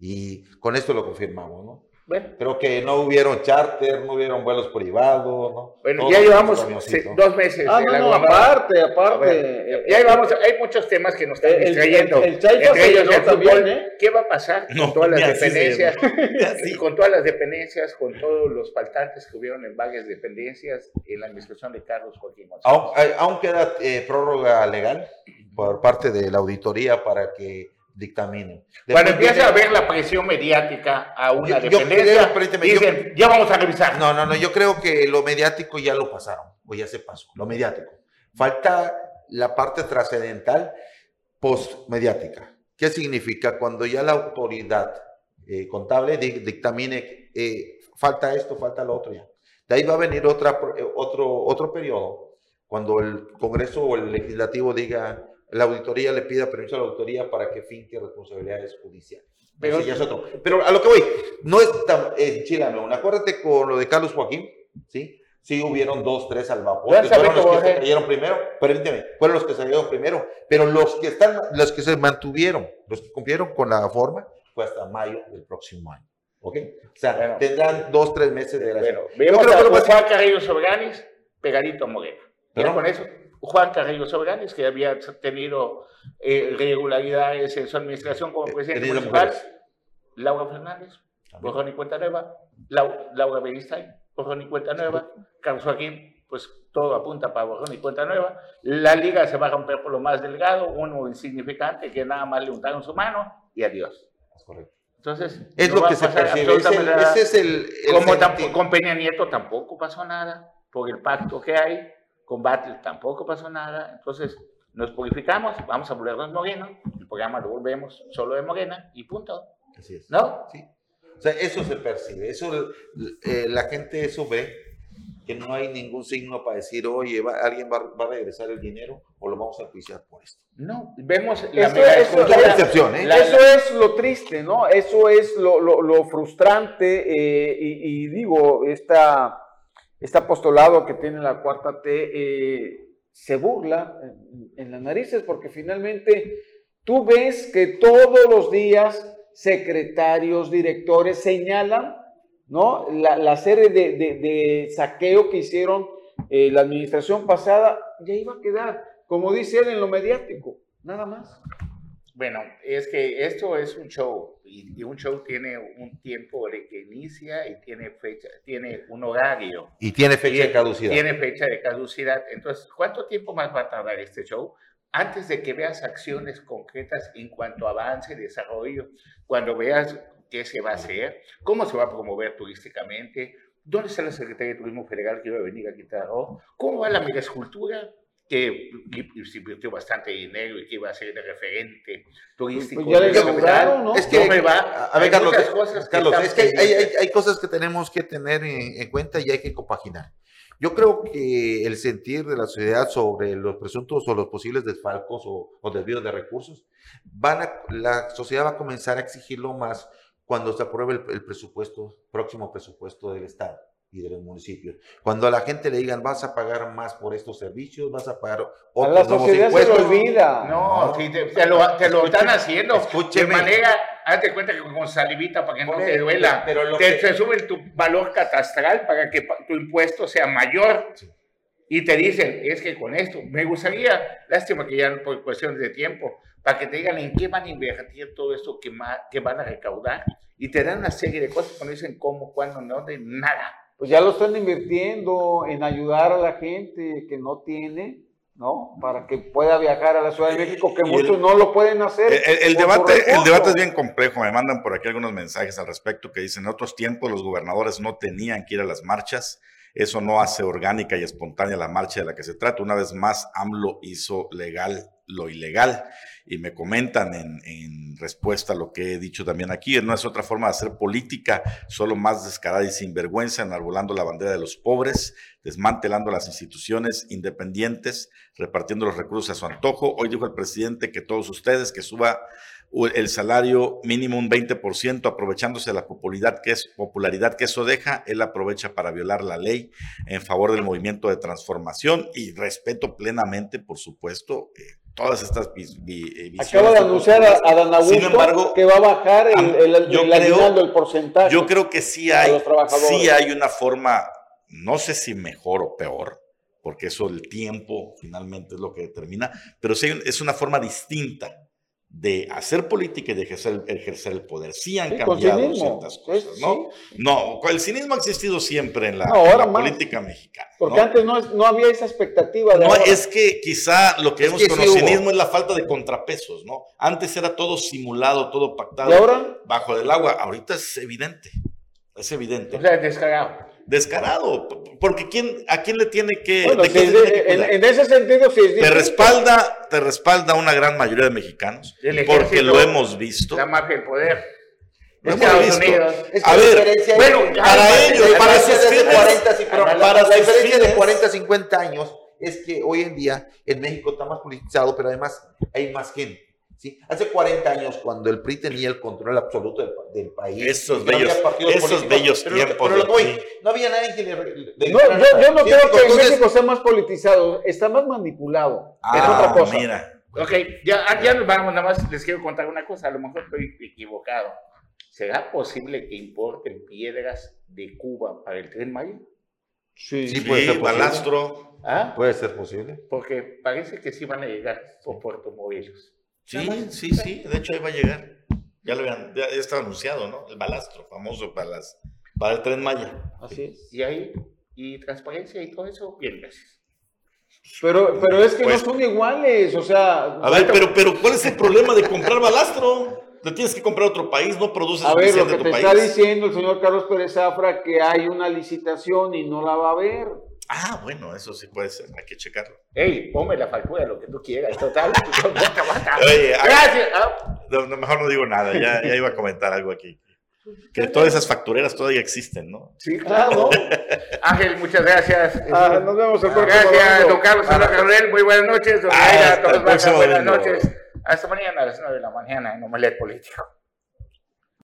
Y con esto lo confirmamos, ¿no? Bueno. Pero que no hubieron charter, no hubieron vuelos privados, ¿no? Bueno, ya llevamos dos meses. Ah, no, no, aparte, aparte. ya llevamos, hay muchos temas que nos están distrayendo. El, Entre ellos el fútbol, ¿eh? ¿Qué va a pasar con todas las dependencias? (laughs) con todas las dependencias, con todos los faltantes que hubieron en varias dependencias en la administración de Carlos Joaquín Aún, aún queda eh, prórroga legal por parte de la auditoría para que dictaminen. Cuando empieza a haber la presión mediática a una dependencia, dicen, ya vamos a revisar. No, no, no, yo creo que lo mediático ya lo pasaron, o ya se pasó, lo mediático. Falta la parte trascendental post-mediática. ¿Qué significa? Cuando ya la autoridad eh, contable dictamine, eh, falta esto, falta lo otro ya. De ahí va a venir otra, eh, otro, otro periodo, cuando el Congreso o el Legislativo diga, la auditoría le pida permiso a la auditoría para que finque responsabilidades judiciales. Pero, ya es otro. Pero a lo que voy, no es tan eh, chilano. Acuérdate con lo de Carlos Joaquín, ¿sí? Sí hubieron dos, tres al vapor. Fueron los que se cayeron primero. Permíteme, fueron los que se cayeron primero. Pero los que están, los que se mantuvieron, los que cumplieron con la forma, fue hasta mayo del próximo año. ¿Ok? O sea, tendrán dos, tres meses de la Bueno, vemos a Juan Carrillo Sobranis pegadito a Moreno. ¿Pero con eso? Juan Carrillo Sobranes, que había tenido eh, regularidades en su administración como presidente municipal, Laura Fernández, borrón y cuenta nueva, Laura Beristain, borrón y cuenta nueva, Carlos Joaquín, pues todo apunta para borrón y cuenta nueva, la liga se va a romper por lo más delgado, uno insignificante que nada más le untaron su mano y adiós. Es correcto. Entonces, es lo que se percibe. Ese, es el, como con Peña Nieto tampoco pasó nada por el pacto que hay combate tampoco pasó nada, entonces nos purificamos, vamos a volvernos Moreno, el programa lo volvemos solo de Morena y punto. Así es. ¿No? Sí. O sea, eso se percibe, eso eh, la gente eso ve, que no hay ningún signo para decir, oye, alguien va, a regresar el dinero o lo vamos a juiciar por esto. No, vemos la eso, eso, ¿eh? eso es lo triste, ¿no? Eso es lo, lo, frustrante eh, y, y, digo, esta este apostolado que tiene la cuarta T eh, se burla en, las narices porque finalmente tú ves que todos los días secretarios, directores señalan ¿no? la, serie de, saqueo que hicieron eh, la administración pasada, ya iba a quedar, como dice él, en lo mediático, nada más. Bueno, es que esto es un show y, un show tiene un tiempo de que inicia y tiene fecha, tiene un horario. Y tiene fecha de caducidad. Tiene fecha de caducidad. Entonces, ¿cuánto tiempo más va a tardar este show? Antes de que veas acciones concretas en cuanto a avance, desarrollo, cuando veas qué se va a hacer, cómo se va a promover turísticamente, dónde está la Secretaría de Turismo Federal que va a venir a quitar, cómo va la megaescultura, que se invirtió bastante dinero y que iba a ser de referente turístico. Pues ya le ¿no? Es que, no va, a ver, Carlos, cosas Carlos es que hay, hay, hay, cosas que tenemos que tener en, cuenta y hay que compaginar. Yo creo que el sentir de la sociedad sobre los presuntos o los posibles desfalcos o, o desvíos de recursos, van a, la sociedad va a comenzar a exigirlo más cuando se apruebe el, el presupuesto, próximo presupuesto del Estado y de los municipios. Cuando a la gente le digan, vas a pagar más por estos servicios, vas a pagar otros a la sociedad impuestos. se olvida. No, Si te, lo, te lo están haciendo escúcheme. de manera, hazte cuenta que con salivita para que no te duela, pero te, te, suben tu valor catastral para que tu impuesto sea mayor. Y te dicen, es que con esto, me gustaría, lástima que ya por cuestiones de tiempo, para que te digan en qué van a invertir todo esto que, que van a recaudar. Y te dan una serie de cosas, cuando dicen cómo, cuándo, no, de nada pues ya lo están invirtiendo en ayudar a la gente que no tiene, ¿no? Para que pueda viajar a la Ciudad de México, que muchos no lo pueden hacer. El, debate, el debate es bien complejo. Me mandan por aquí algunos mensajes al respecto que dicen, en otros tiempos los gobernadores no tenían que ir a las marchas. Eso no hace orgánica y espontánea la marcha de la que se trata. Una vez más, AMLO hizo legal lo ilegal. Y me comentan en, respuesta a lo que he dicho también aquí, no es otra forma de hacer política, solo más descarada y sinvergüenza, enarbolando la bandera de los pobres, desmantelando las instituciones independientes, repartiendo los recursos a su antojo. Hoy dijo el presidente que todos ustedes que suba el salario mínimo un 20%, aprovechándose de la popularidad que, es, popularidad que eso deja, él aprovecha para violar la ley en favor del movimiento de transformación y respeto plenamente, por supuesto, eh, todas estas eh, visiones. Acaba de anunciar a, a Sin embargo, que va a bajar el, el, yo creo, el porcentaje. Yo creo que sí hay, sí hay una forma, no sé si mejor o peor, porque eso el tiempo finalmente es lo que determina, pero sí es una forma distinta de hacer política y de ejercer, ejercer el poder. Sí han cambiado ciertas cosas, ¿no? No, el cinismo ha existido siempre en la, política mexicana. Porque antes no, no, había esa expectativa de No, es que quizá lo que vemos con el cinismo es la falta de contrapesos, ¿no? Antes era todo simulado, todo pactado. ¿Y ahora? Bajo del agua. Ahorita es evidente. Es evidente. O sea, descarado descarado, porque ¿quién, ¿a quién le tiene que... en, ese sentido sí es Te respalda, te respalda una gran mayoría de mexicanos, porque lo hemos visto. La mafia del poder. Estados Unidos. a ver, bueno, para ellos, para sus fines, 40, para la diferencia de 40 a 50 años es que hoy en día en México está más politizado, pero además hay más gente. ¿Sí? Hace 40 años, cuando el PRI tenía el control absoluto del, país, esos bellos, esos bellos tiempos. no había nadie que le. no, yo, no creo que en México sea más politizado, está más manipulado. Ah, es otra cosa. Mira. Ok, ya, ya nos vamos, nada más les quiero contar una cosa, a lo mejor estoy equivocado. ¿Será posible que importen piedras de Cuba para el tren Maya? Sí, sí, puede ser balastro. ¿Ah? Puede ser posible. Porque parece que sí van a llegar por Puerto Morelos. Sí, sí, sí, de hecho ahí va a llegar. Ya lo habían, ya, estaba anunciado, ¿no? El balastro famoso para las para el tren Maya. Así es. Y ahí, y transparencia y todo eso, bien, gracias. Pero, pero es que no pues son iguales, o sea. A ver, pero, pero ¿cuál es el problema de comprar balastro? Te tienes que comprar otro país, no produces A ver, lo que te está diciendo el señor Carlos Pérez Zafra que hay una licitación y no la va a haber. Ah, bueno, eso sí puede ser, hay que checarlo. Ey, ponme la factura, lo que tú quieras, total. (laughs) Oye, Gracias. Ah. mejor no digo nada, ya, ya, iba a comentar algo aquí. Que todas esas factureras todavía existen, ¿no? Sí, claro. Ángel, muchas gracias. Ah, nos vemos el próximo Gracias, don Carlos Gabriel, muy buenas noches. Don ah, todos buenas noches. Hasta mañana a las 9 de la mañana en Omelet Político.